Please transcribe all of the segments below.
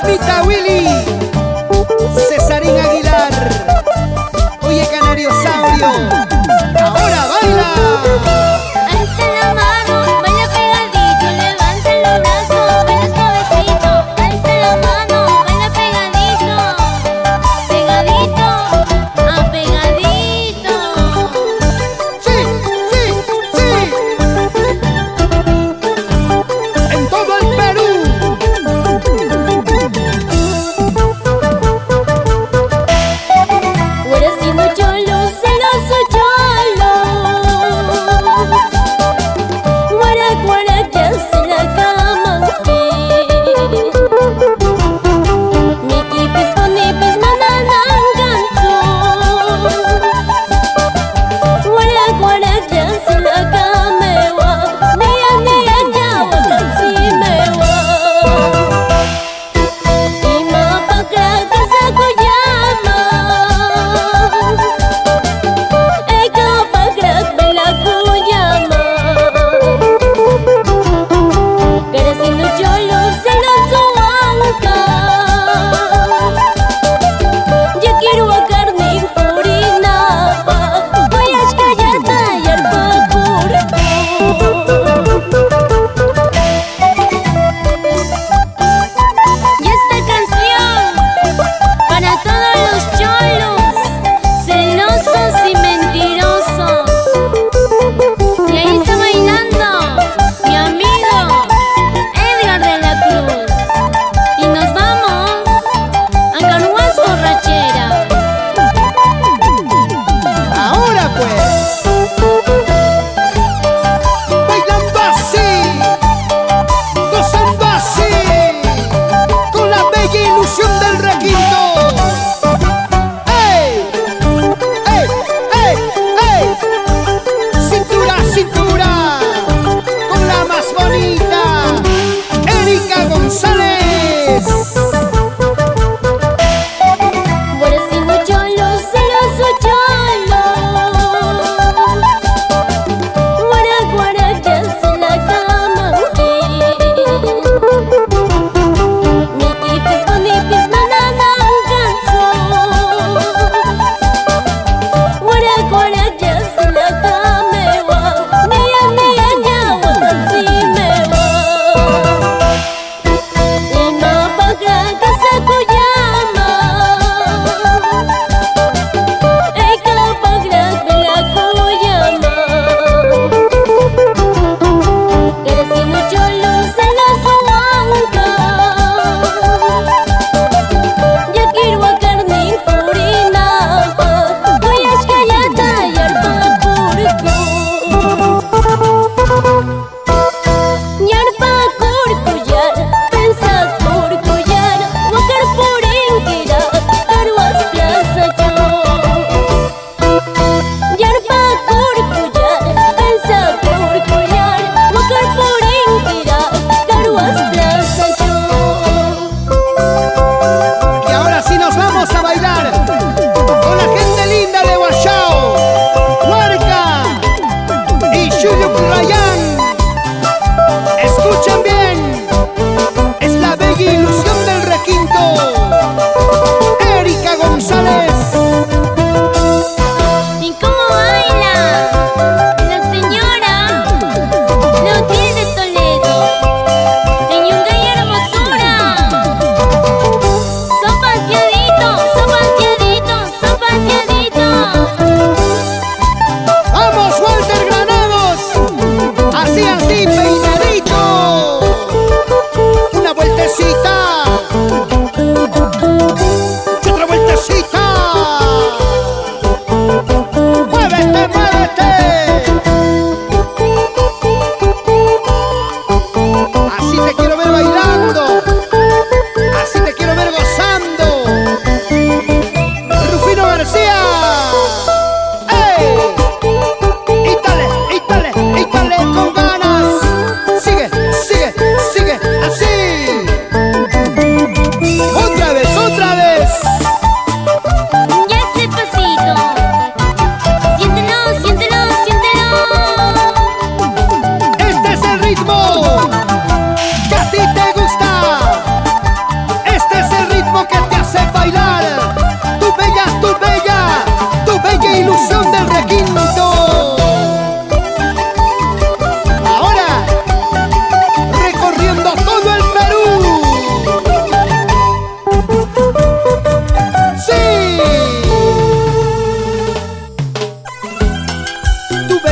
Mamacita Willy.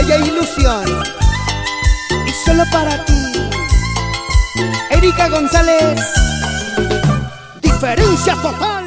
Calle Ilusión. Y solo para ti, Erika González. Diferencia total.